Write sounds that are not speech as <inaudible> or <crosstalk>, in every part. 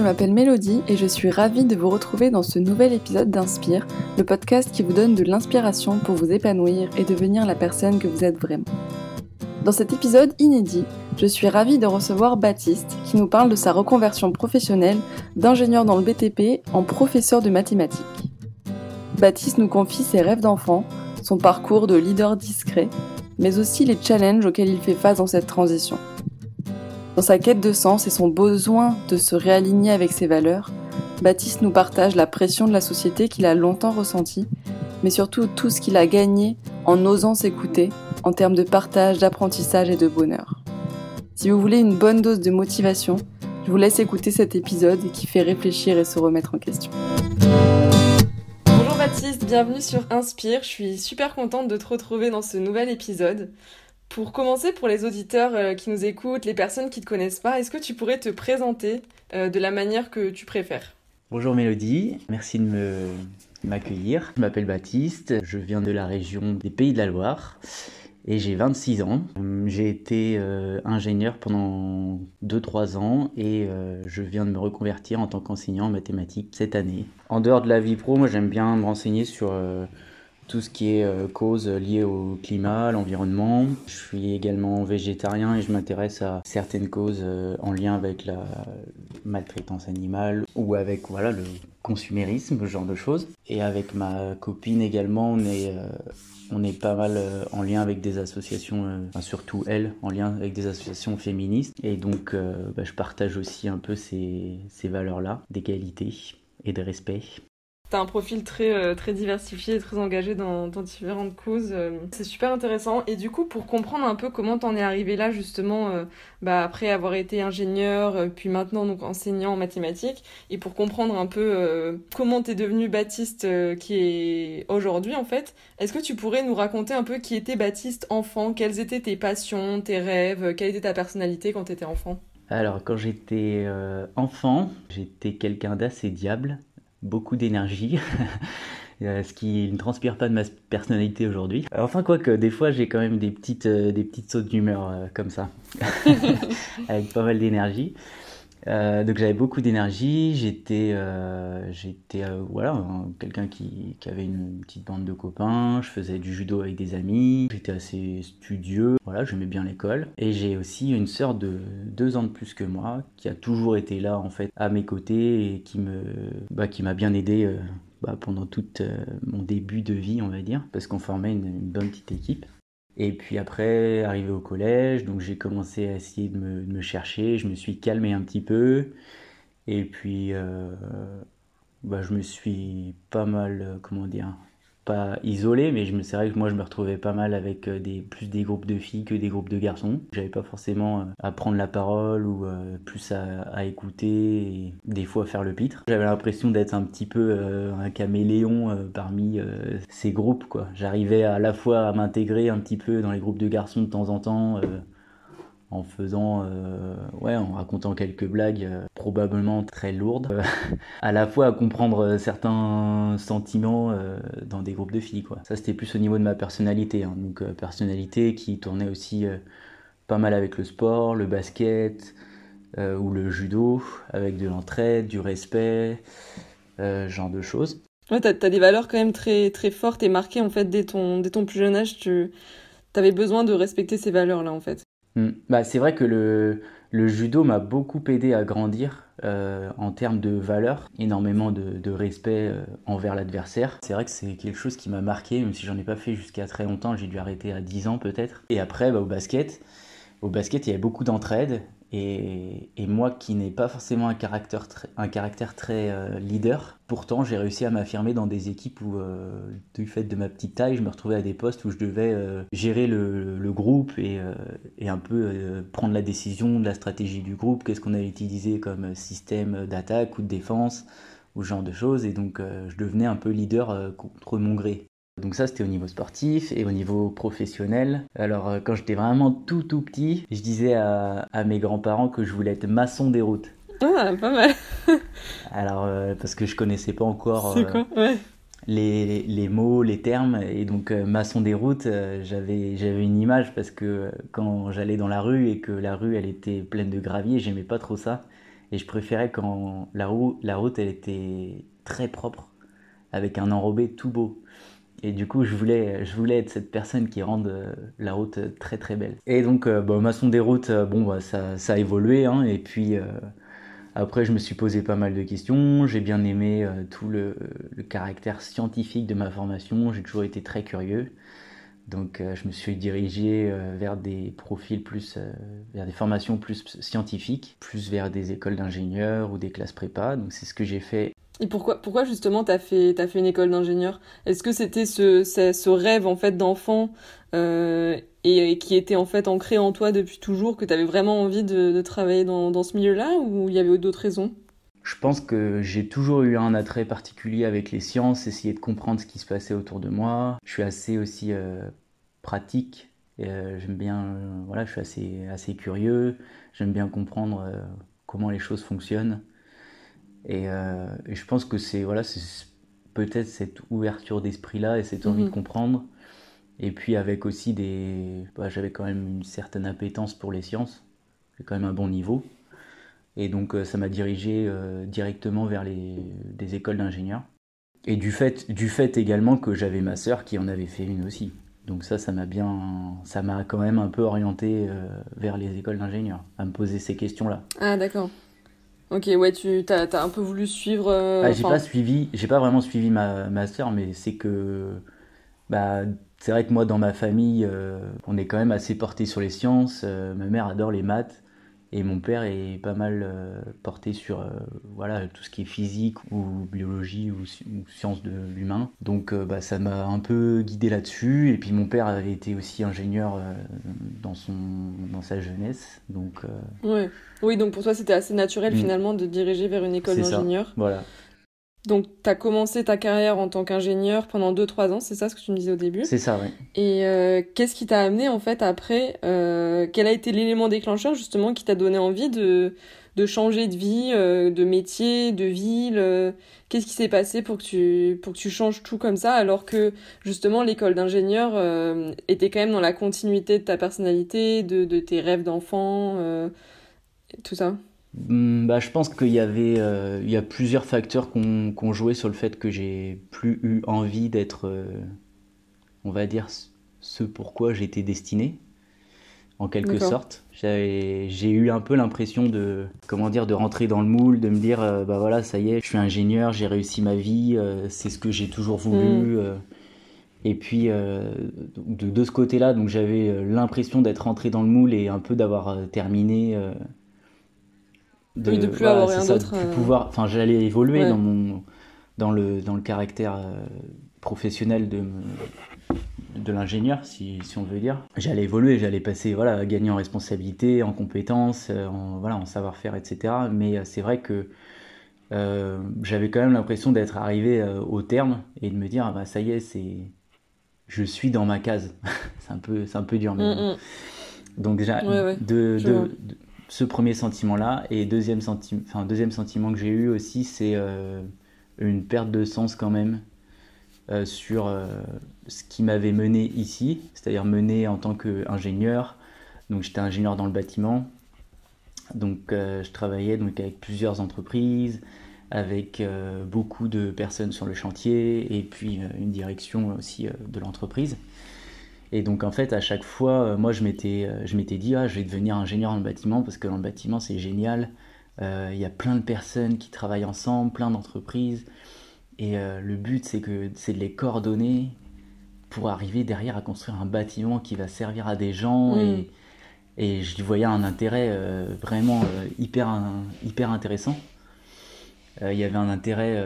je m'appelle Mélodie et je suis ravie de vous retrouver dans ce nouvel épisode d'Inspire, le podcast qui vous donne de l'inspiration pour vous épanouir et devenir la personne que vous êtes vraiment. Dans cet épisode inédit, je suis ravie de recevoir Baptiste qui nous parle de sa reconversion professionnelle d'ingénieur dans le BTP en professeur de mathématiques. Baptiste nous confie ses rêves d'enfant, son parcours de leader discret, mais aussi les challenges auxquels il fait face dans cette transition. Dans sa quête de sens et son besoin de se réaligner avec ses valeurs, Baptiste nous partage la pression de la société qu'il a longtemps ressentie, mais surtout tout ce qu'il a gagné en osant s'écouter en termes de partage, d'apprentissage et de bonheur. Si vous voulez une bonne dose de motivation, je vous laisse écouter cet épisode qui fait réfléchir et se remettre en question. Bonjour Baptiste, bienvenue sur Inspire. Je suis super contente de te retrouver dans ce nouvel épisode. Pour commencer, pour les auditeurs euh, qui nous écoutent, les personnes qui ne te connaissent pas, est-ce que tu pourrais te présenter euh, de la manière que tu préfères? Bonjour Mélodie, merci de me m'accueillir. Je m'appelle Baptiste, je viens de la région des Pays de la Loire et j'ai 26 ans. J'ai été euh, ingénieur pendant 2-3 ans et je viens de me reconvertir en tant qu'enseignant en mathématiques cette année. En dehors de la vie pro, moi j'aime bien me renseigner sur tout ce qui est euh, cause liée au climat, l'environnement. Je suis également végétarien et je m'intéresse à certaines causes euh, en lien avec la maltraitance animale ou avec voilà le consumérisme, ce genre de choses. Et avec ma copine également, on est euh, on est pas mal en lien avec des associations, surtout elle, en lien avec des associations féministes. Et donc, bah, je partage aussi un peu ces, ces valeurs-là, d'égalité et de respect. T'as un profil très, euh, très diversifié et très engagé dans, différentes causes. Euh, c'est super intéressant. Et du coup, pour comprendre un peu comment t'en es arrivé là, justement, euh, bah, après avoir été ingénieur, puis maintenant donc enseignant en mathématiques, et pour comprendre un peu comment t'es devenu Baptiste qui est aujourd'hui, en fait, est-ce que tu pourrais nous raconter un peu qui était Baptiste enfant? Quelles étaient tes passions, tes rêves? Quelle était ta personnalité quand t'étais enfant? Alors quand j'étais enfant, j'étais quelqu'un d'assez diable beaucoup d'énergie. <laughs> Euh, ce qui ne transpire pas de ma personnalité aujourd'hui. Enfin, quoique, des fois, j'ai quand même des petites, euh, des petites sautes d'humeur euh, comme ça, <laughs> avec pas mal d'énergie. Euh, donc j'avais beaucoup d'énergie, j'étais euh, euh, voilà, quelqu'un qui, avait une petite bande de copains, je faisais du judo avec des amis, j'étais assez studieux, voilà, j'aimais bien l'école. Et j'ai aussi une sœur de deux ans de plus que moi, qui a toujours été là en fait à mes côtés et qui bah, m'a bien aidé bah, pendant tout mon début de vie, on va dire, parce qu'on formait une bonne petite équipe. Et puis après, arrivé au collège, donc j'ai commencé à essayer de me, chercher, je me suis calmé un petit peu. Et puis, euh, bah, je me suis pas mal, euh, comment dire, isolé, mais c'est vrai que moi je me retrouvais pas mal avec euh, des, plus des groupes de filles que des groupes de garçons. J'avais pas forcément euh, à prendre la parole ou euh, plus à, écouter et des fois faire le pitre. J'avais l'impression d'être un petit peu un caméléon parmi ces groupes quoi. J'arrivais à la fois à m'intégrer un petit peu dans les groupes de garçons de temps en temps en faisant, euh, ouais, en racontant quelques blagues euh, probablement très lourdes, euh, <laughs> à la fois à comprendre certains sentiments dans des groupes de filles, quoi. Ça, c'était plus au niveau de ma personnalité, hein. donc personnalité qui tournait aussi pas mal avec le sport, le basket ou le judo, avec de l'entraide, du respect, genre de choses. Ouais, t'as as des valeurs quand même très, très fortes et marquées en fait dès ton, dès ton plus jeune âge. Tu avais besoin de respecter ces valeurs-là en fait. Mm. Bah, c'est vrai que le, judo m'a beaucoup aidé à grandir euh, en termes de valeur, énormément de, de respect euh, envers l'adversaire. C'est vrai que c'est quelque chose qui m'a marqué, même si j'en ai pas fait jusqu'à très longtemps, j'ai dû arrêter à 10 ans peut-être. Et après, bah, au basket, au basket, il y avait beaucoup d'entraide et, moi qui n'ai pas forcément un caractère, un caractère très euh, leader, pourtant j'ai réussi à m'affirmer dans des équipes où, euh, du fait de ma petite taille, je me retrouvais à des postes où je devais euh, gérer le, le, groupe et, et un peu prendre la décision de la stratégie du groupe, qu'est-ce qu'on allait utiliser comme système d'attaque ou de défense, ou ce genre de choses. Et donc je devenais un peu leader contre mon gré. Donc ça c'était au niveau sportif et au niveau professionnel. Alors euh, quand j'étais vraiment tout tout petit, je disais à, mes grands-parents que je voulais être maçon des routes. Ah, pas mal. <laughs> Alors euh, parce que je connaissais pas encore euh, les, les, mots, les termes et donc maçon des routes, j'avais j'avais une image parce que quand j'allais dans la rue et que la rue elle était pleine de gravier, j'aimais pas trop ça. Et je préférais quand la, route, la route, elle était très propre, avec un enrobé tout beau. Et du coup, je voulais, je voulais être cette personne qui rende euh, la route très très belle. Et donc, euh, bah, maçon des routes, euh, bon, bah, ça, ça, a évolué. Hein, et puis, après, je me suis posé pas mal de questions. J'ai bien aimé tout le, le, caractère scientifique de ma formation. J'ai toujours été très curieux. Donc, je me suis dirigé vers des profils plus, vers des formations plus scientifiques, plus vers des écoles d'ingénieurs ou des classes prépa. Donc, c'est ce que j'ai fait et pourquoi, pourquoi justement t'as fait, as fait une école d'ingénieur? Est-ce que c'était ce, ce, rêve en fait d'enfant euh, et, qui était en fait ancré en toi depuis toujours, que tu avais vraiment envie de, travailler dans, dans ce milieu-là ou il y avait d'autres raisons? Je pense que j'ai toujours eu un attrait particulier avec les sciences, essayer de comprendre ce qui se passait autour de moi. Je suis assez aussi euh, pratique, euh, j'aime bien, voilà, je suis assez, assez curieux, j'aime bien comprendre comment les choses fonctionnent. Euh, et, je pense que c'est voilà, peut-être cette ouverture d'esprit-là et cette envie de mhm. comprendre. Et puis avec aussi des... Bah, j'avais quand même une certaine appétence pour les sciences. J'ai quand même un bon niveau. Et donc euh, ça m'a dirigé euh, directement vers les, des écoles d'ingénieurs. Et du fait, du fait également que j'avais ma sœur qui en avait fait une aussi. Donc ça, ça m'a bien, ça m'a quand même un peu orienté vers les écoles d'ingénieurs, à me poser ces questions-là. Ah d'accord. Ok, ouais, tu as, as, un peu voulu suivre. Euh, ah, j'ai pas suivi, j'ai pas vraiment suivi ma, ma soeur, mais c'est que. Bah, c'est vrai que moi, dans ma famille, euh, on est quand même assez porté sur les sciences. Euh, ma mère adore les maths. Et mon père est pas mal euh, porté sur euh, voilà, tout ce qui est physique ou biologie ou, sciences de l'humain. Donc euh, bah, ça m'a un peu guidé là-dessus. Et puis mon père avait été aussi ingénieur dans, son, dans sa jeunesse. Donc, ouais. Oui, donc pour toi c'était assez naturel mm. finalement de diriger vers une école d'ingénieur. Voilà. Donc, tu as commencé ta carrière en tant qu'ingénieur pendant 2-3 ans, c'est ça ce que tu me disais au début? C'est ça, oui. Et euh, qu'est-ce qui t'a amené, en fait, après euh, Quel a été l'élément déclencheur, justement, qui t'a donné envie de, de changer de vie, euh, de métier, de ville Qu'est-ce qui s'est passé pour que, tu, pour que tu changes tout comme ça, alors que, justement, l'école d'ingénieur était quand même dans la continuité de ta personnalité, de, de tes rêves d'enfant, tout ça? Bah, je pense qu'il y avait euh, il y a plusieurs facteurs qui ont joué sur le fait que j'ai plus eu envie d'être, euh, on va dire, ce pourquoi j'étais destiné, en quelque sorte. J'ai eu un peu l'impression de, comment dire, de rentrer dans le moule, de me dire, euh, bah voilà, ça y est, je suis ingénieur, j'ai réussi ma vie, c'est ce que j'ai toujours voulu. Hmm. et puis de, de, ce côté-là, donc j'avais l'impression d'être rentré dans le moule et un peu d'avoir terminé de, de plus avoir rien d'autre. Euh. pouvoir, enfin, j'allais évoluer dans mon, dans le, dans le caractère euh, professionnel de, de l'ingénieur, si, si, on veut dire. J'allais évoluer, j'allais passer, voilà, gagner en responsabilité, en compétences, euh, en, voilà, en savoir-faire, etc. Mais c'est vrai que j'avais quand même l'impression d'être arrivé au terme et de me dire, ah bah, ça y est, c'est, je suis dans ma case. <laughs> c'est un peu, c'est un peu dur, mais mm, mm. Donc déjà, de, de, ce premier sentiment-là. Et deuxième, sentiment, enfin, deuxième sentiment que j'ai eu aussi, c'est euh, une perte de sens quand même euh, sur euh, ce qui m'avait mené ici, c'est-à-dire mené en tant qu'ingénieur. Donc j'étais ingénieur dans le bâtiment. Donc je travaillais donc avec plusieurs entreprises, avec beaucoup de personnes sur le chantier et puis une direction aussi de l'entreprise. Et donc en fait, à chaque fois, euh, moi je m'étais, euh, je m'étais dit, ah, je vais devenir ingénieur dans le bâtiment parce que dans le bâtiment c'est génial. Euh, il y a plein de personnes qui travaillent ensemble, plein d'entreprises. Et le but c'est que c'est de les coordonner pour arriver derrière à construire un bâtiment qui va servir à des gens. Et, et je voyais un intérêt vraiment hyper, hyper intéressant. Il y avait un intérêt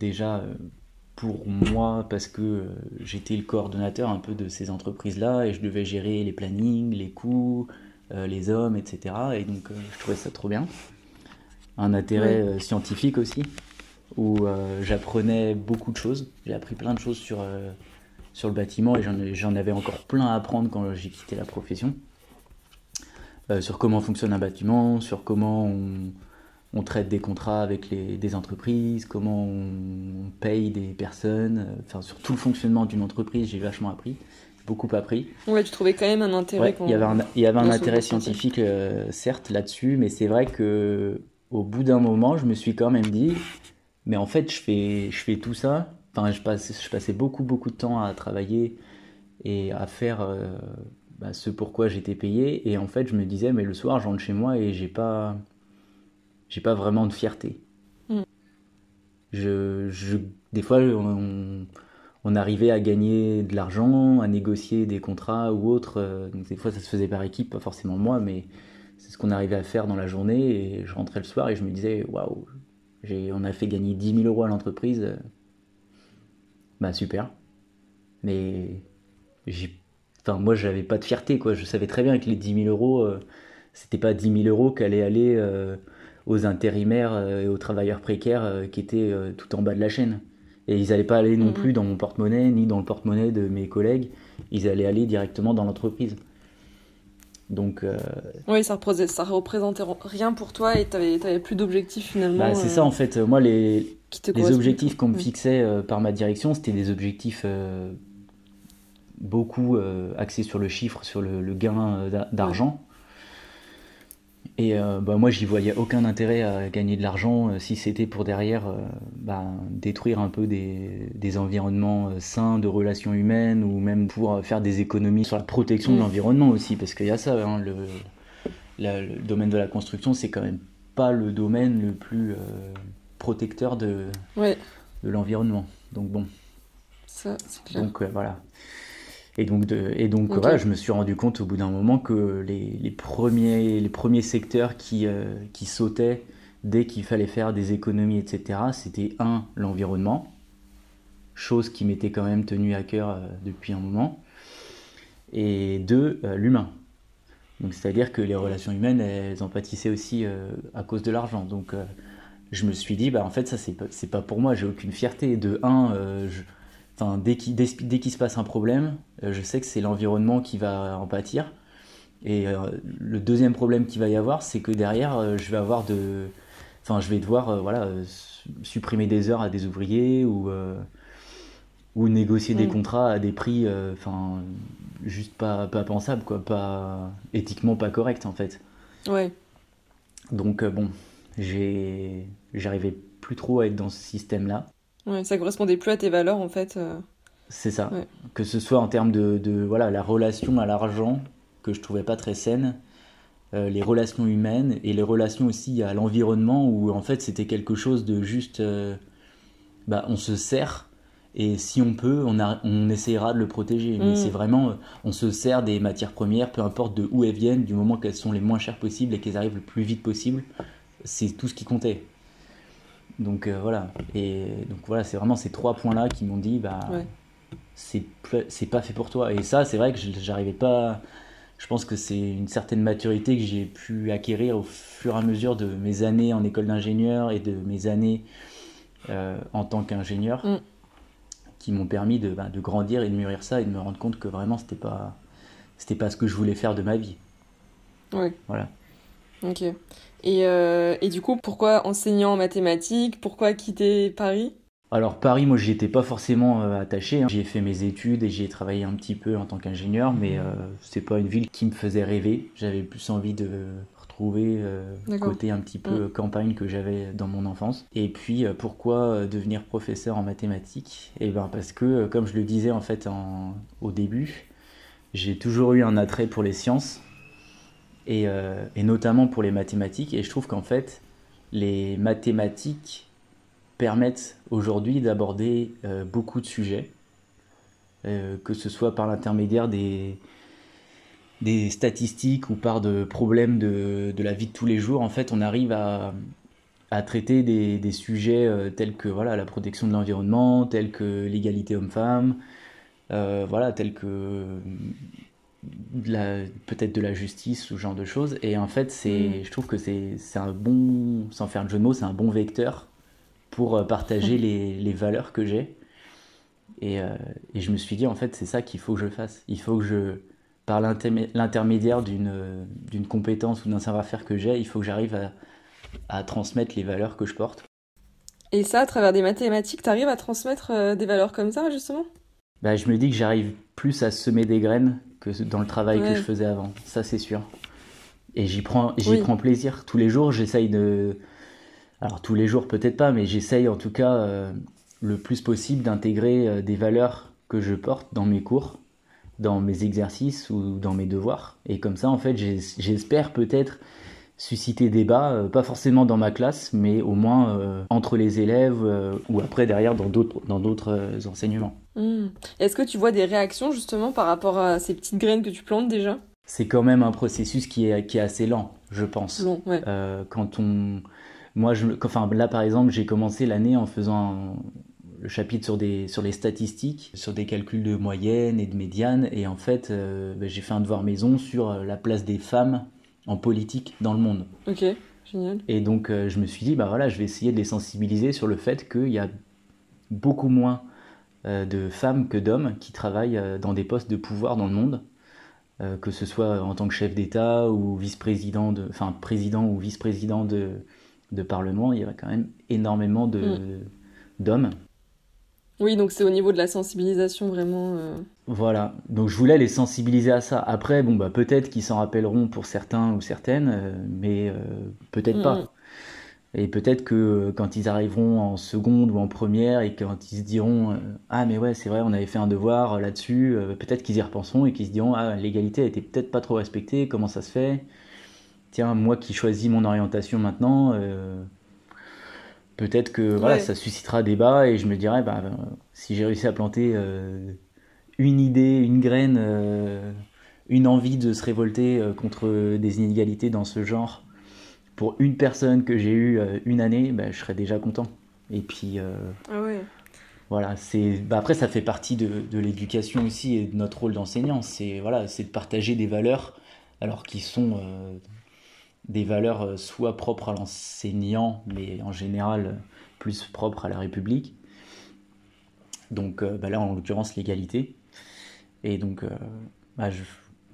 déjà pour moi parce que euh, j'étais le coordonnateur un peu de ces entreprises-là et je devais gérer les plannings, les coûts, euh, les hommes, etc. Et donc euh, je trouvais ça trop bien. Un intérêt scientifique aussi, où j'apprenais beaucoup de choses. J'ai appris plein de choses sur, sur le bâtiment et j'en avais encore plein à apprendre quand j'ai quitté la profession. sur comment fonctionne un bâtiment, sur comment on, on traite des contrats avec les, des entreprises, comment on paye des personnes, euh, enfin sur tout le fonctionnement d'une entreprise, j'ai vachement appris, beaucoup appris. Ouais, tu trouvais quand même un intérêt. il y avait un, il y avait un intérêt scientifique, euh, certes, là-dessus, mais c'est vrai que au bout d'un moment, je me suis quand même dit, mais en fait, je fais, je fais tout ça. Enfin, je, passe, je passais beaucoup, beaucoup de temps à travailler et à faire euh, bah, ce pourquoi j'étais payé. Et en fait, je me disais, mais le soir, je rentre chez moi et j'ai pas, j'ai pas vraiment de fierté. Mm. Je, je, des fois, on, on arrivait à gagner de l'argent, à négocier des contrats ou autres. euh, Donc des fois, ça se faisait par équipe, pas forcément moi, mais c'est ce qu'on arrivait à faire dans la journée. Et je rentrais le soir et je me disais, waouh, on a fait gagner 10 000 euros à l'entreprise. Bah super. Mais j'ai, enfin moi, j'avais pas de fierté, quoi. Je savais très bien que les 10 000 euros, euh, c'était pas 10 000 euros qu'allaient aller euh, aux intérimaires euh, et aux travailleurs précaires euh, qui étaient euh, tout en bas de la chaîne. Et ils allaient pas aller non Mhm. plus dans mon porte-monnaie, ni dans le porte-monnaie de mes collègues. Ils allaient aller directement dans l'entreprise. Donc, euh, Oui, ça représentait, ça représentait rien pour toi et t'avais, t'avais plus d'objectifs finalement. bah, c'est euh, ça en fait. Moi, les, les objectifs qu'on me fixait euh, par ma direction, c'était des objectifs beaucoup axés sur le chiffre, sur le, le gain d'a- d'argent. Et euh, bah, moi, j'y voyais aucun intérêt à gagner de l'argent euh, si c'était pour derrière euh, bah, détruire un peu des, des environnements euh, sains de relations humaines ou même pour faire des économies sur la protection de Mm. l'environnement aussi. Parce qu'il y a ça, hein, le, la- le domaine de la construction, c'est quand même pas le domaine le plus protecteur de, Ouais, de l'environnement. Donc bon, ça, c'est clair. donc voilà. Et donc, de, et donc Ok. voilà, je me suis rendu compte au bout d'un moment que les, les premiers, les premiers secteurs qui, euh, qui sautaient dès qu'il fallait faire des économies, etc., c'était un, l'environnement, chose qui m'était quand même tenue à cœur euh, depuis un moment, et deux, euh, l'humain. Donc c'est-à-dire que les relations humaines, elles en pâtissaient aussi à cause de l'argent. Donc je me suis dit, bah en fait ça c'est pas, pour moi, j'ai aucune fierté. De un, je- enfin, dès qu'il dès, dès qu'il se passe un problème, euh, je sais que c'est l'environnement qui va en pâtir. Et euh, le deuxième problème qu'il va y avoir, c'est que derrière, euh, je vais avoir de, enfin, je vais devoir, euh, voilà, su- supprimer des heures à des ouvriers ou ou négocier des Mm. contrats à des prix, enfin, juste pas pas pensables, quoi, pas éthiquement pas correct en fait. Ouais, Donc bon, j'ai, j'arrivais plus trop à être dans ce système-là. Ouais, ça correspondait plus à tes valeurs en fait. euh. C'est ça. Ouais. Que ce soit en termes de, de, voilà, la relation à l'argent, que je trouvais pas très saine, euh, les relations humaines et les relations aussi à l'environnement, où en fait c'était quelque chose de juste. euh, bah, on se sert, et si on peut, on, a, on essayera de le protéger. Mais Mm. c'est vraiment. On se sert des matières premières, peu importe de où elles viennent, du moment qu'elles sont les moins chères possibles et qu'elles arrivent le plus vite possible, c'est tout ce qui comptait. Donc euh, voilà. Et donc voilà, c'est vraiment ces trois points-là qui m'ont dit, bah, Ouais. c'est pas fait pour toi. Et ça, c'est vrai que je- j'arrivais pas. Je pense que c'est une certaine maturité que j'ai pu acquérir au fur et à mesure de mes années en école d'ingénieur et de mes années euh, en tant qu'ingénieur Mm. qui m'ont permis de, bah, de grandir et de mûrir ça et de me rendre compte que vraiment c'était pas c'était pas ce que je voulais faire de ma vie. Ouais. Voilà. Ok. Et, euh, et du coup, pourquoi enseignant en mathématiques Pourquoi quitter Paris? Alors Paris, moi j'y étais pas forcément euh, attaché. hein. J'y ai fait mes études et j'y ai travaillé un petit peu en tant qu'ingénieur, mais euh, c'est pas une ville qui me faisait rêver. J'avais plus envie de retrouver euh, le côté un petit peu campagne que j'avais dans mon enfance. Et puis euh, pourquoi devenir professeur en mathématiques? Eh ben parce que, comme je le disais en fait en- au début, j'ai toujours eu un attrait pour les sciences et, euh, et notamment pour les mathématiques. Et je trouve qu'en fait, les mathématiques permettent aujourd'hui d'aborder euh, beaucoup de sujets, euh, que ce soit par l'intermédiaire des, statistiques ou par de problèmes de, de la vie de tous les jours. En fait, on arrive à, à traiter des, sujets tels que voilà, la protection de l'environnement, tels que l'égalité homme-femme, voilà, tels que peut-être de la justice, ce genre de choses. Et en fait, c'est, Mm. je trouve que c'est un bon, sans faire de jeu de mots, c'est un bon vecteur pour euh, partager les, les valeurs que j'ai. Et, euh, et je me suis dit, en fait, c'est ça qu'il faut que je fasse. Il faut que je, par l'intermé- l'intermédiaire d'une d'une compétence ou d'un savoir-faire que j'ai, il faut que j'arrive à, à transmettre les valeurs que je porte. Et ça, à travers des mathématiques, t'arrives à transmettre euh, des valeurs comme ça, justement? Bah, je me dis que j'arrive plus à semer des graines que dans le travail que je faisais avant. Ça, c'est sûr. Et j'y prends, j'y Oui. prends plaisir. Tous les jours, j'essaye de, Alors tous les jours peut-être pas, mais j'essaye en tout cas le plus possible d'intégrer des valeurs que je porte dans mes cours, dans mes exercices ou dans mes devoirs. Et comme ça, en fait, j'espère peut-être susciter débat, euh, pas forcément dans ma classe, mais au moins euh, entre les élèves euh, ou après derrière dans d'autres dans d'autres enseignements. Hmm. Est-ce que tu vois des réactions justement par rapport à ces petites graines que tu plantes déjà? C'est quand même un processus qui est qui est assez lent, je pense. Long, ouais. quand on moi je enfin là par exemple, j'ai commencé l'année en faisant le chapitre sur, des, sur les statistiques, sur des calculs de moyenne et de médiane. Et en fait, ben, j'ai fait un devoir maison sur la place des femmes en politique dans le monde. Ok, génial. Et donc euh, je me suis dit, bah voilà, je vais essayer de les sensibiliser sur le fait qu'il y a beaucoup moins euh, de femmes que d'hommes qui travaillent euh, dans des postes de pouvoir dans le monde, que ce soit en tant que chef d'État ou vice-président, de, enfin président ou vice-président de, de Parlement, il y a quand même énormément de, mm. d'hommes. Oui, donc c'est au niveau de la sensibilisation vraiment. Euh. Voilà, donc je voulais les sensibiliser à ça. Après, bon, bah, peut-être qu'ils s'en rappelleront pour certains ou certaines, euh, mais euh, peut-être pas. Mm. Et peut-être que quand ils arriveront en seconde ou en première et quand ils se diront Ah, mais ouais, c'est vrai, on avait fait un devoir là-dessus, peut-être qu'ils y repenseront et qu'ils se diront Ah, l'égalité a été peut-être pas trop respectée, comment ça se fait? Tiens, moi qui choisis mon orientation maintenant peut-être que voilà, ça suscitera débat et je me dirais, bah, si j'ai réussi à planter euh, une idée, une graine, euh, une envie de se révolter euh, contre des inégalités dans ce genre, pour une personne que j'ai eu une année, bah, je serais déjà content. Et puis, ah voilà, c'est bah, après ça fait partie de, de l'éducation aussi et de notre rôle d'enseignant. C'est voilà, c'est de partager des valeurs, alors qui sont des valeurs euh, soit propres à l'enseignant, mais en général euh, plus propres à la République. Donc euh, bah là, en l'occurrence, l'égalité. Et donc, bah,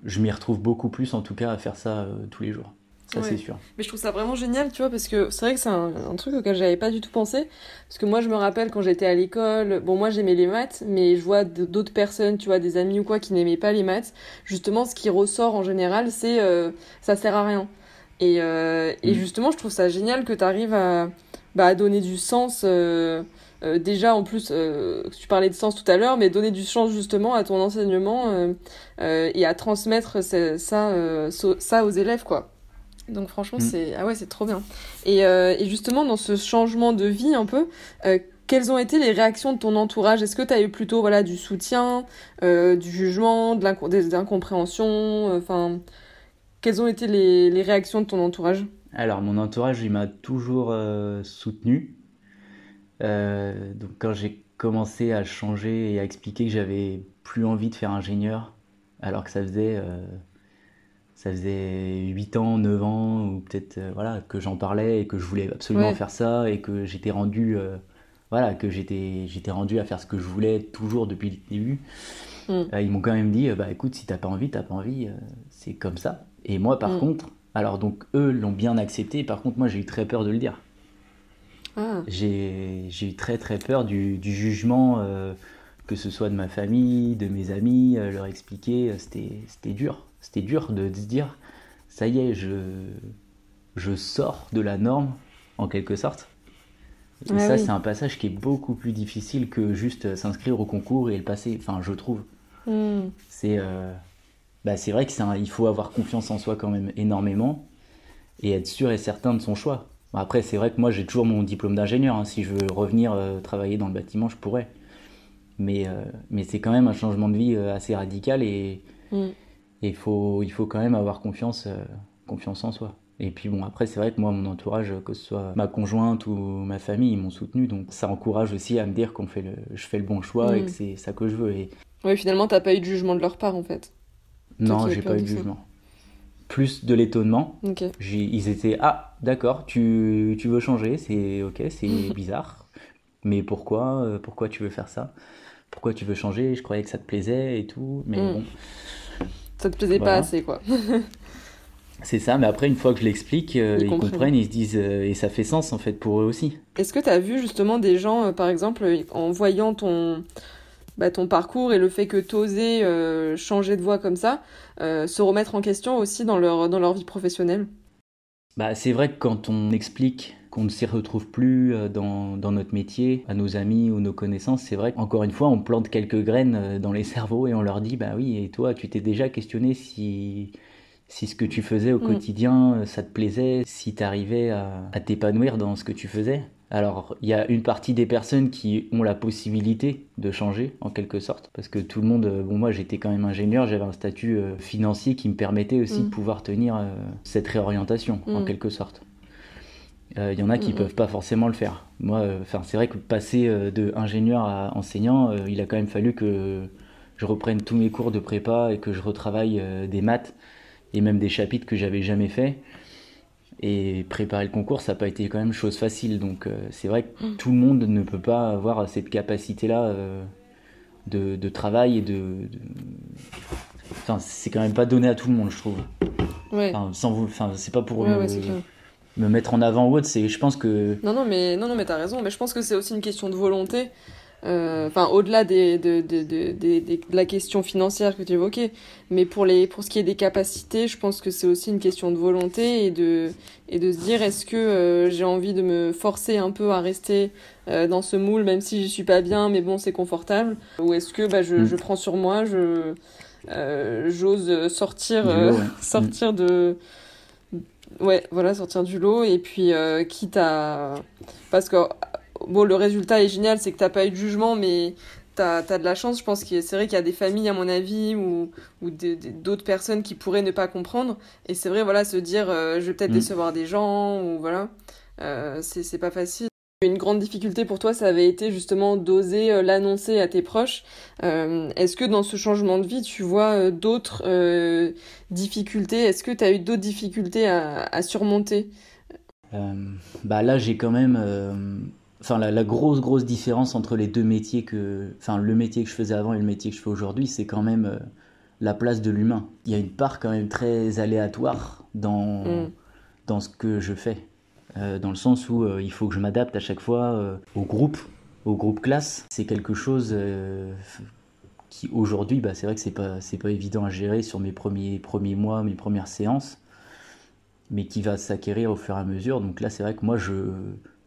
je, m'y retrouve beaucoup plus, en tout cas, à faire ça tous les jours. Ça, c'est sûr. Mais je trouve ça vraiment génial, tu vois, parce que c'est vrai que c'est un, truc auquel j'avais pas du tout pensé. Parce que moi, je me rappelle quand j'étais à l'école, bon, moi, j'aimais les maths, mais je vois d'autres personnes, tu vois, des amis ou quoi, qui n'aimaient pas les maths. Justement, ce qui ressort en général, c'est ça sert à rien. Et, euh, et mm. justement, je trouve ça génial que tu arrives à, bah, à, donner du sens. Euh, euh, déjà, en plus, tu parlais de sens tout à l'heure, mais donner du sens justement à ton enseignement et à transmettre ça, ça aux élèves, quoi. Donc franchement, mm. c'est ah ouais, c'est trop bien. Et, et, justement, dans ce changement de vie un peu, quelles ont été les réactions de ton entourage? Est-ce que tu as eu plutôt voilà du soutien, du jugement, de des incompréhensions? Enfin, quelles ont été les, réactions de ton entourage? Alors, mon entourage, il m'a toujours euh, soutenu. Euh, donc, quand j'ai commencé à changer et à expliquer que j'avais plus envie de faire ingénieur, alors que ça faisait, euh, ça faisait 8 ans, 9 ans, ou peut-être voilà, que j'en parlais et que je voulais absolument faire ça et que j'étais rendu, voilà, que j'étais, j'étais rendu à faire ce que je voulais toujours depuis le début. Mm. ils m'ont quand même dit, bah écoute, si t'as pas envie, t'as pas envie, c'est comme ça. Et moi, par mm. contre, alors donc eux l'ont bien accepté, par contre, moi, j'ai eu très peur de le dire. Ah. J'ai eu très très peur du, du jugement, euh, que ce soit de ma famille, de mes amis, euh, leur expliquer, euh, c'était dur. C'était dur de, se dire, ça y est, je, je sors de la norme, en quelque sorte. Et ça, c'est un passage qui est beaucoup plus difficile que juste s'inscrire au concours et le passer, enfin, je trouve. Mm. C'est bah, c'est vrai qu'il faut avoir confiance en soi quand même énormément et être sûr et certain de son choix. Après, c'est vrai que moi j'ai toujours mon diplôme d'ingénieur. Hein. Si je veux revenir euh, travailler dans le bâtiment, je pourrais. Mais, euh, mais c'est quand même un changement de vie euh, assez radical et mm. il faut, il faut quand même avoir confiance, confiance en soi. Et puis bon, après, c'est vrai que moi, mon entourage, que ce soit ma conjointe ou ma famille, ils m'ont soutenu. Donc ça encourage aussi à me dire qu'on fait le, je fais le bon choix et mm. que c'est ça que je veux. Et... Oui, finalement, t'as pas eu de jugement de leur part en fait. Non, j'ai pas eu de jugement. Plus de l'étonnement. Ils étaient ah d'accord, tu, tu, veux changer, c'est ok, c'est <laughs> bizarre, mais pourquoi euh, pourquoi tu veux faire ça? Pourquoi tu veux changer? Je croyais que ça te plaisait et tout, mais mm. bon. Ça te plaisait pas assez quoi. <laughs> C'est ça, mais après, une fois que je l'explique, euh, ils, comprennent. ils se disent, euh, et ça fait sens en fait pour eux aussi. Est-ce que tu as vu justement des gens, par exemple, en voyant ton, bah, ton parcours et le fait que tu osais euh, changer de voie comme ça, euh, se remettre en question aussi dans leur, dans leur vie professionnelle bah, C'est vrai que quand on explique qu'on ne s'y retrouve plus dans, dans, notre métier, à nos amis ou nos connaissances, c'est vrai qu'encore une fois, on plante quelques graines dans les <laughs> cerveaux et on leur dit, bah oui, et toi, tu t'es déjà questionné si si ce que tu faisais au mm. quotidien, ça te plaisait, si tu arrivais à, à t'épanouir dans ce que tu faisais. Alors, il y a une partie des personnes qui ont la possibilité de changer, en quelque sorte, parce que tout le monde, euh, bon, moi j'étais quand même ingénieur, j'avais un statut euh, financier qui me permettait aussi de mm. pouvoir tenir euh, cette réorientation, en mm. quelque sorte. Il y en a qui ne peuvent pas forcément le faire. Moi, enfin, c'est vrai que passer de ingénieur à enseignant, il a quand même fallu que je reprenne tous mes cours de prépa et que je retravaille des maths et même des chapitres que j'avais jamais fait. Et préparer le concours, ça n'a pas été quand même chose facile. Donc euh, c'est vrai que mm. tout le monde ne peut pas avoir cette capacité-là euh, de, de, travail et de. Enfin, c'est quand même pas donné à tout le monde, je trouve. Ouais. Enfin, sans vous, enfin, c'est pas pour me, me, mettre en avant ou autre. C'est, je pense que. Non, non, mais non, non, mais t'as raison. Mais je pense que c'est aussi une question de volonté. Euh, enfin au-delà des, de, de, de, de, la question financière que tu évoquais, mais pour, les, pour ce qui est des capacités, je pense que c'est aussi une question de volonté et de, et de se dire est-ce que euh, j'ai envie de me forcer un peu à rester euh, dans ce moule, même si je suis pas bien, mais bon, c'est confortable, ou est-ce que bah, je, mm. je prends sur moi, je j'ose sortir, <laughs> sortir de ouais voilà sortir du lot et puis quitte à parce que bon, le résultat est génial, c'est que t'as pas eu de jugement, mais t'as as de la chance. Je pense que c'est vrai qu'il y a des familles, à mon avis, ou, ou d'autres personnes qui pourraient ne pas comprendre. Et c'est vrai, voilà, se dire, euh, je vais peut-être mm. décevoir des gens, ou voilà, euh, c'est pas facile. Une grande difficulté pour toi, ça avait été justement d'oser euh, l'annoncer à tes proches. Est-ce que dans ce changement de vie, tu vois d'autres difficultés? Est-ce que tu as eu d'autres difficultés à, à surmonter? Bah Là, j'ai quand même enfin la, grosse grosse différence entre les deux métiers que enfin le métier que je faisais avant et le métier que je fais aujourd'hui c'est quand même euh, la place de l'humain. Il y a une part quand même très aléatoire dans mm. dans ce que je fais. Euh, dans le sens où euh, il faut que je m'adapte à chaque fois au groupe au groupe classe. C'est quelque chose qui aujourd'hui bah, c'est vrai que c'est pas c'est pas évident à gérer sur mes premiers premiers mois mes premières séances mais qui va s'acquérir au fur et à mesure. Donc là c'est vrai que moi je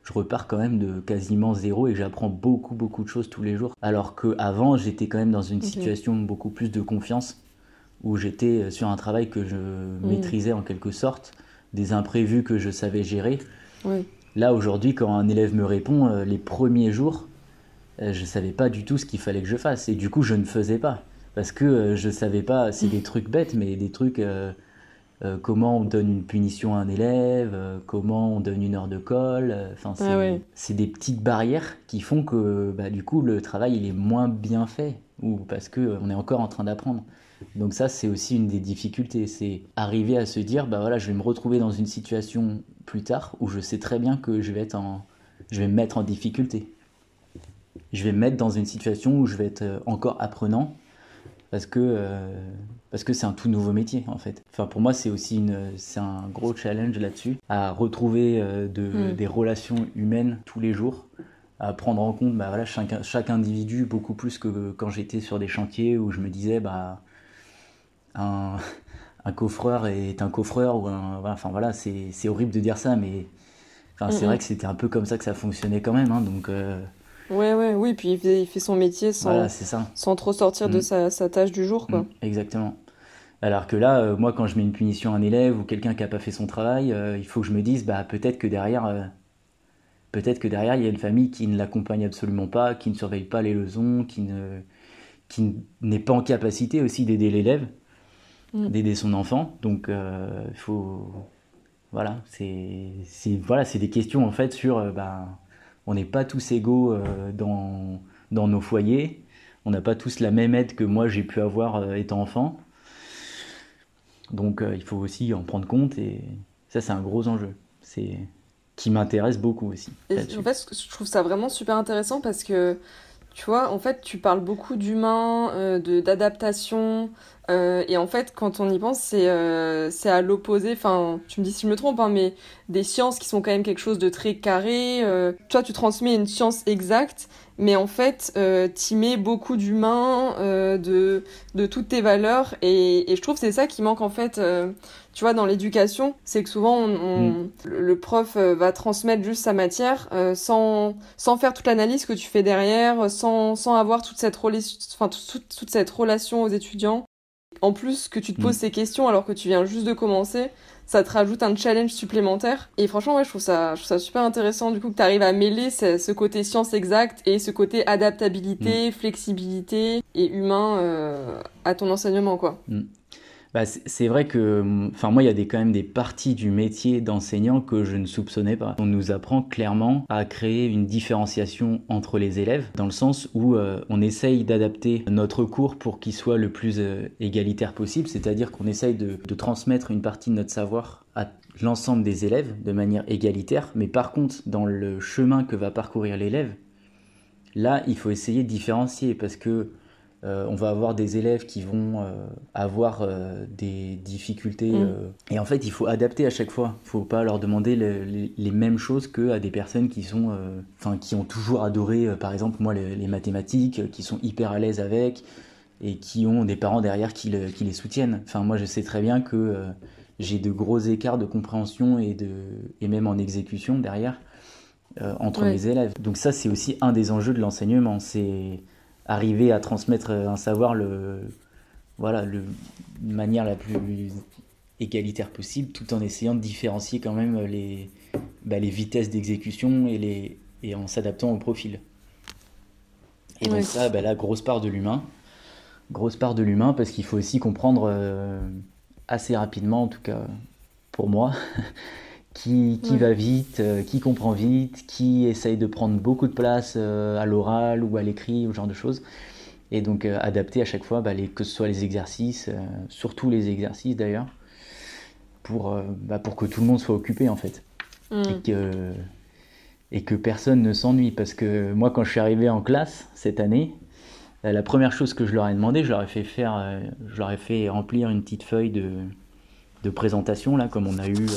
je repars quand même de quasiment zéro et j'apprends beaucoup beaucoup de choses tous les jours. Alors qu'avant j'étais quand même dans une situation beaucoup plus de confiance où j'étais sur un travail que je maîtrisais en quelque sorte, des imprévus que je savais gérer. Là aujourd'hui quand un élève me répond euh, les premiers jours, euh, je savais pas du tout ce qu'il fallait que je fasse. Et du coup je ne faisais pas. Parce que euh, je savais pas, c'est des trucs bêtes mais des trucs euh, comment on donne une punition à un élève, euh, comment on donne une heure de colle. Euh, enfin, c'est des petites barrières qui font que bah, du coup le travail il est moins bien fait ou parce que on est encore en train d'apprendre. Donc ça c'est aussi une des difficultés, c'est arriver à se dire bah voilà je vais me retrouver dans une situation plus tard où je sais très bien que je vais être en, je vais me mettre en difficulté. Je vais me mettre dans une situation où je vais être encore apprenant parce que euh, parce que c'est un tout nouveau métier en fait. Enfin pour moi c'est aussi une c'est un gros challenge là-dessus à retrouver euh, de, mm. des relations humaines tous les jours, à prendre en compte bah voilà chaque, chaque individu beaucoup plus que quand j'étais sur des chantiers où je me disais bah un, <laughs> un coffreur est un coffreur ou un, enfin voilà c'est horrible de dire ça mais enfin c'est vrai que c'était un peu comme ça que ça fonctionnait quand même hein, donc euh, Ouais, ouais, oui, puis il fait, il fait son métier sans, sans trop sortir de sa, sa, tâche du jour, quoi. Exactement. Alors que là, euh, moi, quand je mets une punition à un élève ou quelqu'un qui n'a pas fait son travail, euh, il faut que je me dise, bah, peut-être que derrière, euh, peut-être que derrière, il y a une famille qui ne l'accompagne absolument pas, qui ne surveille pas les leçons, qui ne, qui n'est pas en capacité aussi d'aider l'élève, mm. d'aider son enfant. Donc, il faut, voilà, c'est, voilà, c'est des questions en fait sur, bah, on n'est pas tous égaux dans, dans nos foyers. On n'a pas tous la même aide que moi j'ai pu avoir étant enfant. Donc euh, il faut aussi en prendre compte et ça c'est un gros enjeu. C'est qui m'intéresse beaucoup aussi. en fait, je trouve ça vraiment super intéressant parce que tu vois, en fait, tu parles beaucoup d'humain, de d'adaptation, Euh, et en fait, quand on y pense, c'est euh, c'est à l'opposé. Enfin, tu me dis si je me trompe, hein, mais des sciences qui sont quand même quelque chose de très carré. Euh, toi, tu transmets une science exacte, mais en fait, euh, tu mets beaucoup d'humain, euh, de, de toutes tes valeurs. Et, et je trouve que c'est ça qui manque en fait. Euh, tu vois, dans l'éducation, c'est que souvent, on, on- Mm. le prof va transmettre juste sa matière euh, sans, sans faire toute l'analyse que tu fais derrière, sans, sans avoir toute cette, relation, enfin, toute, toute cette relation aux étudiants. En plus, que tu te poses Mm. ces questions alors que tu viens juste de commencer, ça te rajoute un challenge supplémentaire. Et franchement, ouais, je trouve ça, je trouve ça super intéressant du coup que tu arrives à mêler ce, ce côté science exacte et ce côté adaptabilité, flexibilité et humain euh, à ton enseignement, quoi. Bah, c'est vrai que, enfin moi, il y a des, quand même des parties du métier d'enseignant que je ne soupçonnais pas. On nous apprend clairement à créer une différenciation entre les élèves, dans le sens où euh, on essaye d'adapter notre cours pour qu'il soit le plus euh, égalitaire possible, c'est-à-dire qu'on essaye de, de transmettre une partie de notre savoir à l'ensemble des élèves de manière égalitaire, mais par contre, dans le chemin que va parcourir l'élève, là, il faut essayer de différencier parce que euh, on va avoir des élèves qui vont euh, avoir euh, des difficultés Mm. et en fait il faut adapter à chaque fois. Il faut pas leur demander le- les, les mêmes choses que à des personnes qui sont, qui ont toujours adoré, par exemple moi les, les mathématiques, qui sont hyper à l'aise avec et qui ont des parents derrière qui, le- qui les soutiennent. Enfin moi je sais très bien que j'ai de gros écarts de compréhension et de et même en exécution derrière entre Ouais. mes élèves. Donc ça c'est aussi un des enjeux de l'enseignement, c'est arriver à transmettre un savoir le, voilà, le, de manière la plus égalitaire possible, tout en essayant de différencier quand même les, bah, les vitesses d'exécution et, les, et en s'adaptant au profil. Et donc ça, bah, la grosse part de l'humain, grosse part de l'humain, parce qu'il faut aussi comprendre euh, assez rapidement, en tout cas pour moi, <laughs> qui, qui Ouais. va vite, euh, qui comprend vite, qui essaye de prendre beaucoup de place euh, à l'oral ou à l'écrit, ou ce genre de choses. Et donc euh, adapter à chaque fois, bah, les, que ce soit les exercices, surtout les exercices d'ailleurs, pour, bah, pour que tout le monde soit occupé en fait. Mm. Et que, et que personne ne s'ennuie. Parce que moi, quand je suis arrivé en classe cette année, la première chose que je leur ai demandé, je leur ai fait faire, je leur ai fait remplir une petite feuille de, de présentation, là, comme on a eu euh,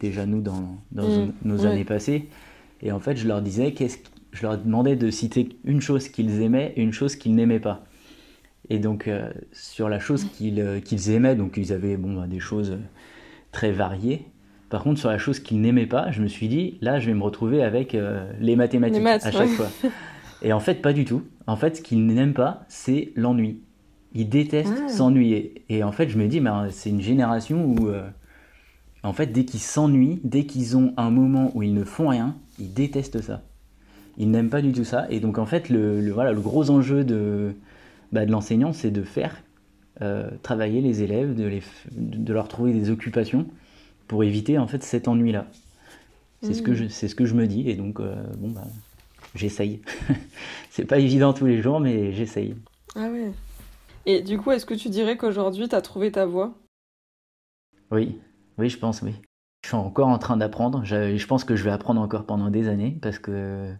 déjà nous dans, dans Mm, nos années passées. Et en fait, je leur disais, qu'est-ce, qu- je leur demandais de citer une chose qu'ils aimaient et une chose qu'ils n'aimaient pas. Et donc, euh, sur la chose qu'ils euh, qu'ils aimaient, donc ils avaient bon, bah, des choses très variées. Par contre, sur la chose qu'ils n'aimaient pas, je me suis dit, là, je vais me retrouver avec les mathématiques Les maths, à chaque ouais. fois. <laughs> Et en fait, pas du tout. En fait, ce qu'ils n'aiment pas, c'est l'ennui. Ils détestent Ah. s'ennuyer. Et en fait, je me dis, euh, c'est une génération où, euh, en fait, dès qu'ils s'ennuient, dès qu'ils ont un moment où ils ne font rien, ils détestent ça. Ils n'aiment pas du tout ça. Et donc, en fait, le, le- voilà, le gros enjeu de, bah, de l'enseignant, c'est de faire euh, travailler les élèves, de, les, f- de leur trouver des occupations pour éviter en fait cet ennui-là. C'est ce que je, c'est ce que je me dis. Et donc, euh, bon, bah, j'essaye. <laughs> c'est pas évident tous les jours, mais j'essaye. Ah ouais. Et du coup, est-ce que tu dirais qu'aujourd'hui, tu as trouvé ta voie? Oui, oui, je pense, oui. Je suis encore en train d'apprendre. Je, je pense que je vais apprendre encore pendant des années parce que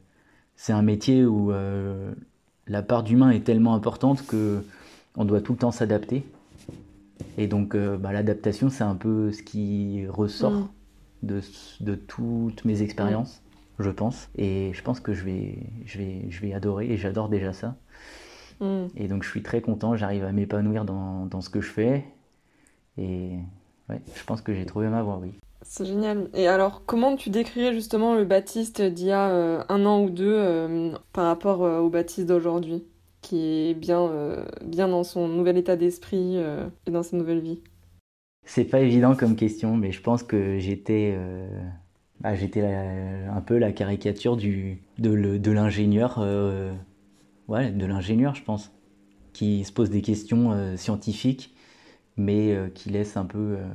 c'est un métier où euh, la part d'humain est tellement importante que on doit tout le temps s'adapter. Et donc, euh, bah, l'adaptation, c'est un peu ce qui ressort Mm. de, de toutes mes expériences, je pense. Et je pense que je vais, je vais, je vais adorer et j'adore déjà ça. Mm. Et donc, je suis très content. J'arrive à m'épanouir dans, dans ce que je fais. Et ouais, je pense que j'ai trouvé ma voie, oui. C'est génial. Et alors, comment tu décrirais justement le Baptiste d'il y a euh, un an ou deux euh, par rapport euh, au Baptiste d'aujourd'hui, qui est bien, bien dans son nouvel état d'esprit et dans sa nouvelle vie? C'est pas évident comme question, mais je pense que j'étais bah, j'étais un peu la caricature du, de, l'ingénieur, ouais, de l'ingénieur, je pense, qui se pose des questions euh, scientifiques, mais euh, qui laisse un peu euh,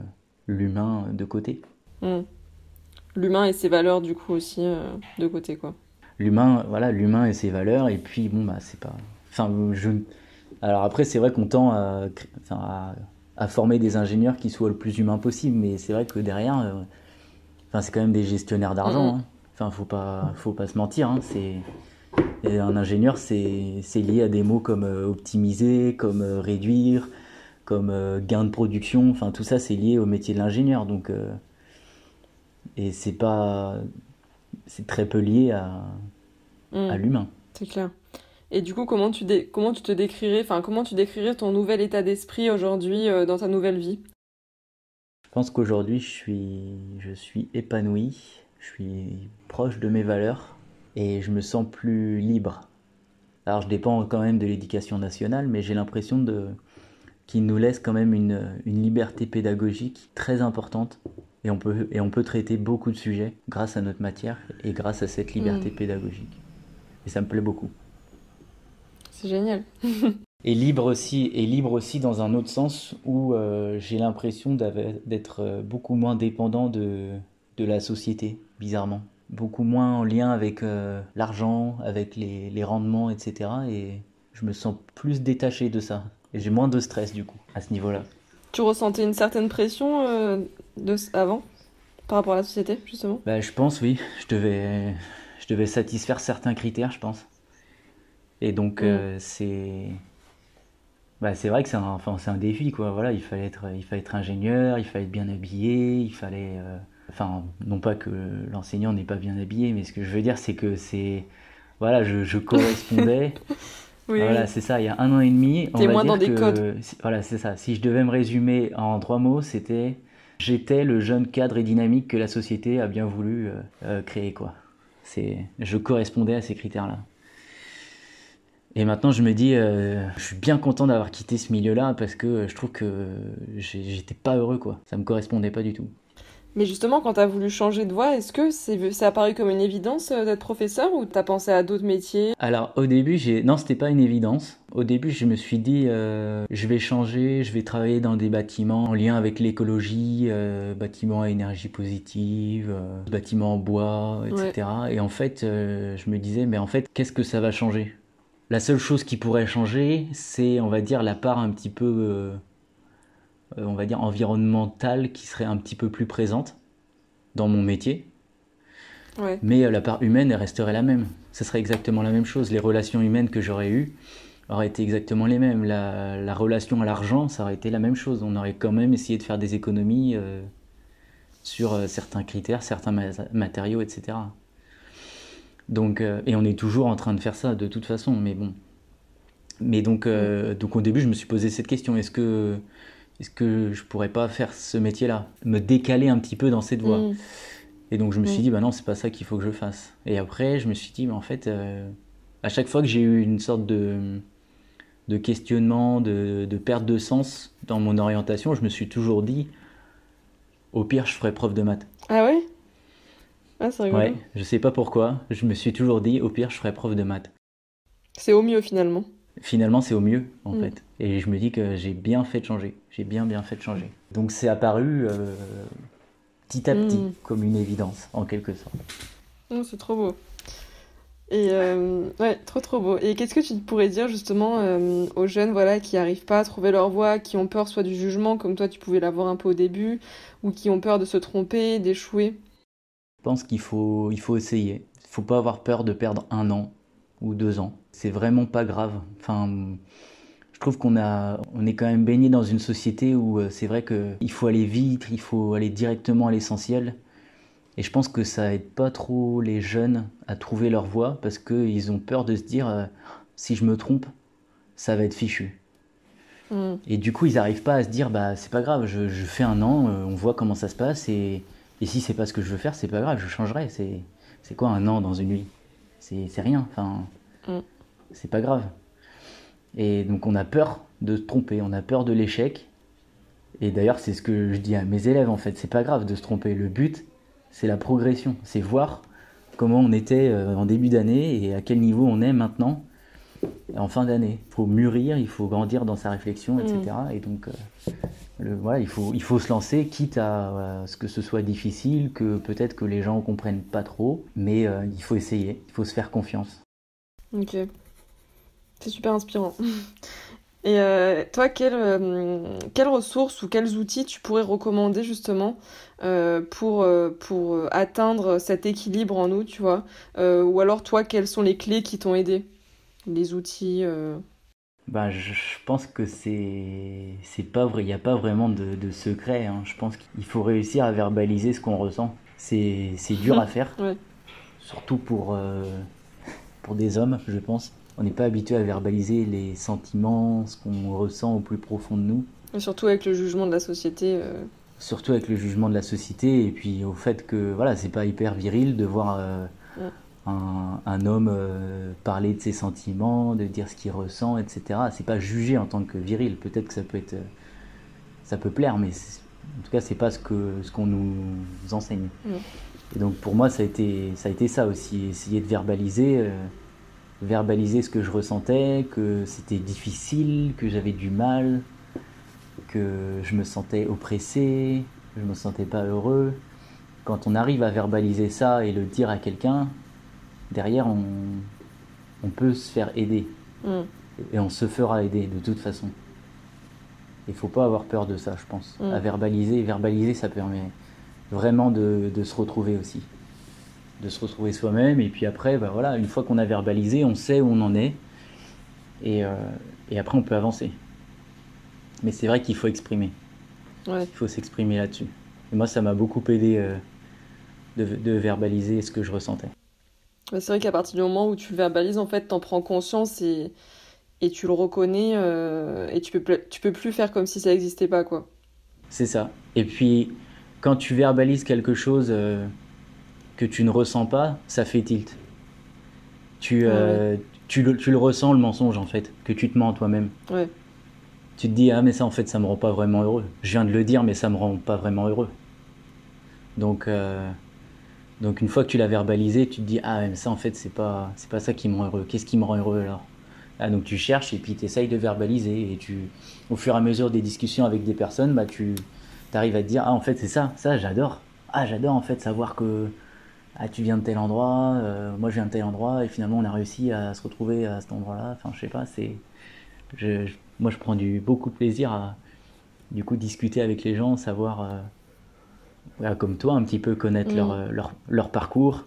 l'humain de côté. Mm. L'humain et ses valeurs, du coup, aussi de côté, quoi. L'humain, voilà, l'humain et ses valeurs, et puis bon, bah, c'est pas. Enfin, je. Alors après, c'est vrai qu'on tend à, à, à former des ingénieurs qui soient le plus humains possible, mais c'est vrai que derrière, euh, enfin, c'est quand même des gestionnaires d'argent. Mhm. hein. Enfin, faut pas, faut pas se mentir. hein, C'est et un ingénieur, c'est lié à des mots comme euh, optimiser, comme euh, réduire, comme gain de production. Enfin, tout ça, c'est lié au métier de l'ingénieur. Donc, et c'est pas, c'est très peu lié à, à Hmm, l'humain. c'est clair. Et du coup, comment tu, dé- comment tu te décrirais, enfin, comment tu décrirais ton nouvel état d'esprit aujourd'hui euh, dans ta nouvelle vie? Je pense qu'aujourd'hui, je suis, je suis épanoui, je suis proche de mes valeurs et je me sens plus libre. Alors, je dépends quand même de l'éducation nationale, mais j'ai l'impression de qu'il nous laisse quand même une, une liberté pédagogique très importante et on peut, et on peut traiter beaucoup de sujets grâce à notre matière et grâce à cette liberté Hmm, pédagogique. Et ça me plaît beaucoup. c'est génial. <laughs> Et libre aussi, et libre aussi dans un autre sens où euh, j'ai l'impression d'être euh, beaucoup moins dépendant de, de la société, bizarrement. Beaucoup moins en lien avec euh, l'argent, avec les, les rendements, etc. Et je me sens plus détaché de ça. Et j'ai moins de stress du coup, à ce niveau-là. Tu ressentais une certaine pression euh, de, avant par rapport à la société, justement? Bah, je pense, oui, je devais, je devais satisfaire certains critères, je pense. Et donc, euh, c'est. Bah, c'est vrai que c'est un, enfin, c'est un défi, quoi. Voilà, il fallait être, il fallait être ingénieur, il fallait être bien habillé, il fallait. Enfin, non pas que l'enseignant n'est pas bien habillé, mais ce que je veux dire, c'est que c'est. Voilà, je, je correspondais. <laughs> Oui, Voilà, oui. c'est ça, il y a un an et demi, T'es va moins dans des codes. que. si- Voilà, c'est ça. Si je devais me résumer en trois mots, c'était. J'étais le jeune cadre et dynamique que la société a bien voulu euh, euh, créer, quoi. C'est, je correspondais à ces critères-là. Et maintenant, je me dis, euh, je suis bien content d'avoir quitté ce milieu-là parce que je trouve que j'étais pas heureux, quoi. Ça me correspondait pas du tout. Mais justement, quand tu as voulu changer de voie, est-ce que c'est c'est apparu comme une évidence euh, d'être professeur ou t'as pensé à d'autres métiers? Alors, au début, j'ai, non, c'était pas une évidence. Au début, je me suis dit, euh, je vais changer, je vais travailler dans des bâtiments en lien avec l'écologie, euh, bâtiments à énergie positive, euh, bâtiments en bois, Ouais. etc. Et en fait, je me disais, mais en fait, qu'est-ce que ça va changer? La seule chose qui pourrait changer, c'est, on va dire, la part un petit peu, on va dire, environnementale qui serait un petit peu plus présente dans mon métier. Ouais. Mais euh, la part humaine, elle resterait la même. Ce serait exactement la même chose. Les relations humaines que j'aurais eues auraient été exactement les mêmes. La, la relation à l'argent, ça aurait été la même chose. On aurait quand même essayé de faire des économies euh, sur euh, certains critères, certains ma- matériaux, etc. Donc, euh, et on est toujours en train de faire ça de toute façon, mais bon. Mais donc, euh, donc au début, je me suis posé cette question est-ce que, est-ce que je pourrais pas faire ce métier-là Me décaler un petit peu dans cette voie Mm, et donc je me suis mm. dit, bah non, c'est pas ça qu'il faut que je fasse. Et après, je me suis dit, mais en fait, euh, à chaque fois que j'ai eu une sorte de, de questionnement, de, de perte de sens dans mon orientation, je me suis toujours dit, au pire, je ferai prof de maths. Ah ouais? Ah, c'est Ouais, rigolo. je sais pas pourquoi, je me suis toujours dit, au pire, je ferai prof de maths. C'est au mieux finalement. Finalement, c'est au mieux, en Mm. fait. Et je me dis que j'ai bien fait de changer. J'ai bien, bien fait de changer. Donc c'est apparu euh, petit à petit, Mm. comme une évidence, en quelque sorte. Oh, c'est trop beau. Et euh, ouais, trop trop beau. Et qu'est-ce que tu pourrais dire justement euh, aux jeunes voilà, qui n'arrivent pas à trouver leur voie, qui ont peur soit du jugement, comme toi tu pouvais l'avoir un peu au début, ou qui ont peur de se tromper, d'échouer? Je pense qu'il faut, il faut essayer. Il faut pas avoir peur de perdre un an ou deux ans. C'est vraiment pas grave. Enfin, je trouve qu'on a, on est quand même baigné dans une société où euh, c'est vrai que il faut aller vite, il faut aller directement à l'essentiel. Et je pense que ça aide pas trop les jeunes à trouver leur voie parce qu'ils ont peur de se dire euh, si je me trompe, ça va être fichu. Mm. Et du coup, ils n'arrivent pas à se dire, bah, c'est pas grave, je, je fais un an, euh, on voit comment ça se passe, et, et si c'est pas ce que je veux faire, c'est pas grave, je changerai. C'est, c'est quoi un an dans une vie? C'est, c'est rien, enfin, Mm. c'est pas grave. Et donc, on a peur de se tromper, on a peur de l'échec. Et d'ailleurs, c'est ce que je dis à mes élèves, en fait, c'est pas grave de se tromper. Le but, c'est la progression, c'est voir comment on était euh, en début d'année et à quel niveau on est maintenant en fin d'année. Il faut mûrir, il faut grandir dans sa réflexion, etc. Et donc, euh, le, voilà, il faut, il faut se lancer, quitte à, ce que ce soit difficile, que peut-être que les gens comprennent pas trop, mais euh, il faut essayer, il faut se faire confiance. Ok, c'est super inspirant. <laughs> Et euh, toi, quelles, quelles ressources ou quels outils tu pourrais recommander justement euh, pour, euh, pour atteindre cet équilibre en nous, tu vois? Euh, ou alors toi, quelles sont les clés qui t'ont aidé? Les outils. euh, bah, je pense que c'est c'est pas vrai, il n'y a pas vraiment de, de secret. hein. Je pense qu'il faut réussir à verbaliser ce qu'on ressent. C'est c'est dur à <laughs> faire, Ouais. surtout pour euh, pour des hommes, je pense. On n'est pas habitué à verbaliser les sentiments, ce qu'on ressent au plus profond de nous, Et surtout avec le jugement de la société. euh, surtout avec le jugement de la société et puis au fait que voilà, c'est pas hyper viril de voir euh, Ouais. Un, un homme euh, parler de ses sentiments, de dire ce qu'il ressent, etc. C'est pas jugé en tant que viril. Peut-être que ça peut être, euh, ça peut plaire, mais en tout cas, c'est pas ce que ce qu'on nous enseigne. Ouais. Et donc pour moi, ça a été ça a été ça aussi, essayer de verbaliser, euh, verbaliser ce que je ressentais, que c'était difficile, que j'avais du mal, que je me sentais oppressé, que je me sentais pas heureux. Quand on arrive à verbaliser ça et le dire à quelqu'un, derrière on, on peut se faire aider hmm. et on se fera aider de toute façon. Il faut pas avoir peur de ça, je pense. Mm. À verbaliser, verbaliser, ça permet vraiment de, de se retrouver aussi, de se retrouver soi-même. Et puis après, bah voilà, une fois qu'on a verbalisé, on sait où on en est, et, euh, et après on peut avancer. Mais c'est vrai qu'il faut exprimer. Ouais. Il faut s'exprimer là-dessus. Et moi, ça m'a beaucoup aidé euh, de, de verbaliser ce que je ressentais. C'est vrai qu'à partir du moment où tu le verbalises, en fait, t'en prends conscience et, et tu le reconnais euh, et tu peux, tu peux plus faire comme si ça n'existait pas, quoi. C'est ça. Et puis, quand tu verbalises quelque chose euh, que tu ne ressens pas, ça fait tilt. Tu, euh, tu, le, tu le ressens, le mensonge, en fait, que tu te mens toi-même. Ouais. Tu te dis, ah, mais ça, en fait, ça me rend pas vraiment heureux. Je viens de le dire, mais ça me rend pas vraiment heureux. Donc, donc une fois que tu l'as verbalisé, tu te dis, ah, mais ça, en fait, c'est pas, c'est pas ça qui me rend heureux. Qu'est-ce qui me rend heureux alors? Ah, Donc, tu cherches et puis tu essayes de verbaliser. Et tu, au fur et à mesure des discussions avec des personnes, bah, tu arrives à te dire, ah, en fait, c'est ça, ça, j'adore. Ah, j'adore, en fait, savoir que ah, tu viens de tel endroit, euh, moi, je viens de tel endroit, et finalement, on a réussi à se retrouver à cet endroit-là. Enfin, je sais pas, c'est. Je, moi, je prends du, beaucoup de plaisir à du coup discuter avec les gens, savoir, euh, comme toi, un petit peu connaître Mm. leur, euh, leur, leur parcours,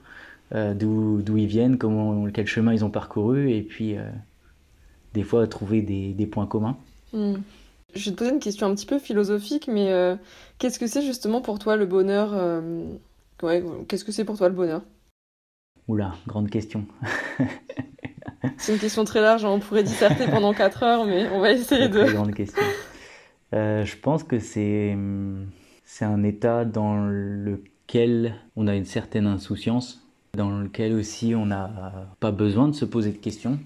euh, d'où ils viennent, comment, quel chemin ils ont parcouru, et puis euh, des fois trouver des, des points communs. Hmm. Je vais te poser une question un petit peu philosophique, mais euh, qu'est-ce que c'est justement pour toi le bonheur euh, Ouais, qu'est-ce que c'est pour toi le bonheur? Oula, grande question. <laughs> C'est une question très large, hein, on pourrait disserter pendant 4 heures, mais on va essayer de... grande question. Je pense que c'est hum, c'est un état dans lequel on a une certaine insouciance, dans lequel aussi on n'a pas besoin de se poser de questions,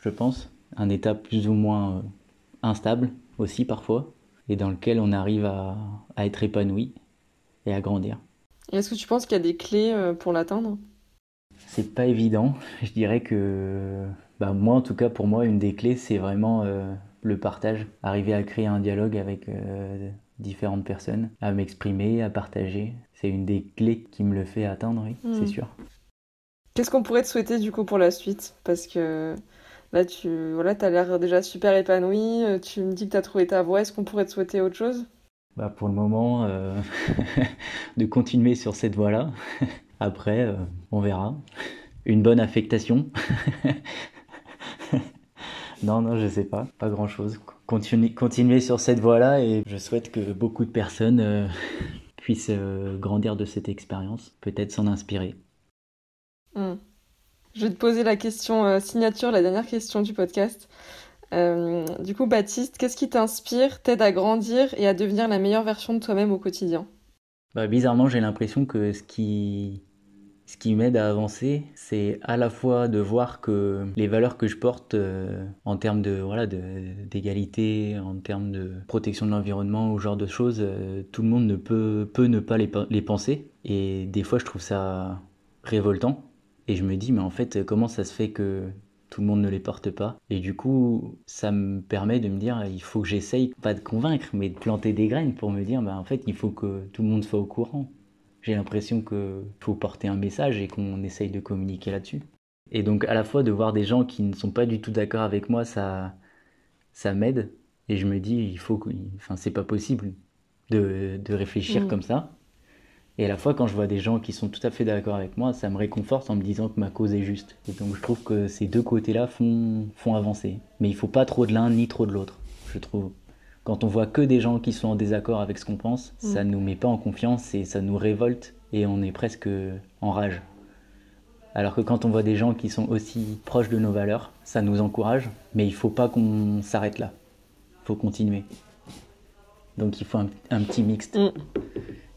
je pense. Un état plus ou moins euh, instable aussi parfois, et dans lequel on arrive à, à être épanoui et à grandir. Est-ce que tu penses qu'il y a des clés euh, pour l'atteindre? C'est pas évident. <laughs> Je dirais que, bah, moi en tout cas, pour moi, une des clés, c'est vraiment euh, le partage. Arriver à créer un dialogue avec euh, différentes personnes, à m'exprimer, à partager. C'est une des clés qui me le fait atteindre, oui, c'est sûr. Qu'est-ce qu'on pourrait te souhaiter du coup pour la suite? Parce que là, tu voilà, as l'air déjà super épanoui, euh, tu me dis que tu as trouvé ta voie, est-ce qu'on pourrait te souhaiter autre chose? Bah, pour le moment, euh, <laughs> de continuer sur cette voie-là. <laughs> Après, euh, on verra. Une bonne affectation. <laughs> non, non, je sais pas, pas grand-chose. Continuer, continuer sur cette voie-là et je souhaite que beaucoup de personnes euh, <laughs> puissent euh, grandir de cette expérience, peut-être s'en inspirer. Hmm. Je vais te poser la question euh, signature, la dernière question du podcast. Du coup, Baptiste, qu'est-ce qui t'inspire, t'aide à grandir et à devenir la meilleure version de toi-même au quotidien? Bah, bizarrement, j'ai l'impression que ce qui, ce qui m'aide à avancer, c'est à la fois de voir que les valeurs que je porte euh, en termes de voilà d'égalité, en termes de protection de l'environnement ou genre de choses, euh, tout le monde ne peut peut ne pas les, les penser. Et des fois, je trouve ça révoltant. Et je me dis, mais en fait, comment ça se fait que tout le monde ne les porte pas? Et du coup, ça me permet de me dire, il faut que j'essaye, pas de convaincre, mais de planter des graines pour me dire, bah, en fait, il faut que tout le monde soit au courant. J'ai l'impression qu'il faut porter un message et qu'on essaye de communiquer là-dessus. Et donc, à la fois de voir des gens qui ne sont pas du tout d'accord avec moi, ça, ça m'aide. Et je me dis, il faut que, enfin, c'est pas possible de, de réfléchir Mm. comme ça. Et à la fois, quand je vois des gens qui sont tout à fait d'accord avec moi, ça me réconforte en me disant que ma cause est juste. Et donc je trouve que ces deux côtés-là font, font avancer. Mais il faut pas trop de l'un ni trop de l'autre, je trouve. Quand on voit que des gens qui sont en désaccord avec ce qu'on pense, Mm. ça nous met pas en confiance et ça nous révolte et on est presque en rage. Alors que quand on voit des gens qui sont aussi proches de nos valeurs, ça nous encourage, mais il faut pas qu'on s'arrête là. Il faut continuer. Donc il faut un, un petit mixte. Mm.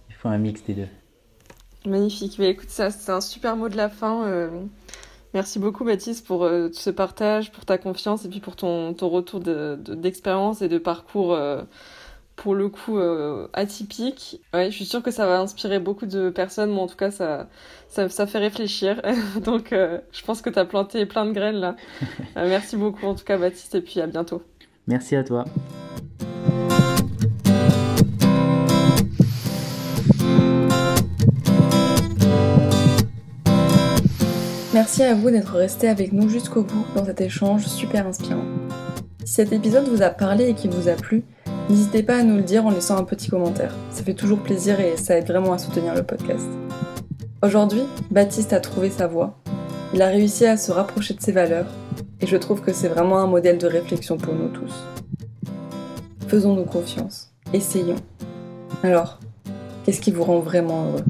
Il faut un mix des deux. Magnifique. Mais écoute, ça, c'est un super mot de la fin. euh, Merci beaucoup, Baptiste, pour euh, ce partage, pour ta confiance et puis pour ton, ton retour de- de- d'expérience et de parcours, euh, pour le coup, euh, atypique. Ouais, je suis sûre que ça va inspirer beaucoup de personnes. Moi, en tout cas, ça, ça, ça fait réfléchir. <laughs> Donc, je pense que tu as planté plein de graines là. <laughs> Merci beaucoup, en tout cas, Baptiste, et puis à bientôt. Merci à toi. Merci à vous d'être resté avec nous jusqu'au bout dans cet échange super inspirant. Si cet épisode vous a parlé et qu'il vous a plu, n'hésitez pas à nous le dire en laissant un petit commentaire. Ça fait toujours plaisir et ça aide vraiment à soutenir le podcast. Aujourd'hui, Baptiste a trouvé sa voie. Il a réussi à se rapprocher de ses valeurs et je trouve que c'est vraiment un modèle de réflexion pour nous tous. Faisons-nous confiance. Essayons. Alors, qu'est-ce qui vous rend vraiment heureux?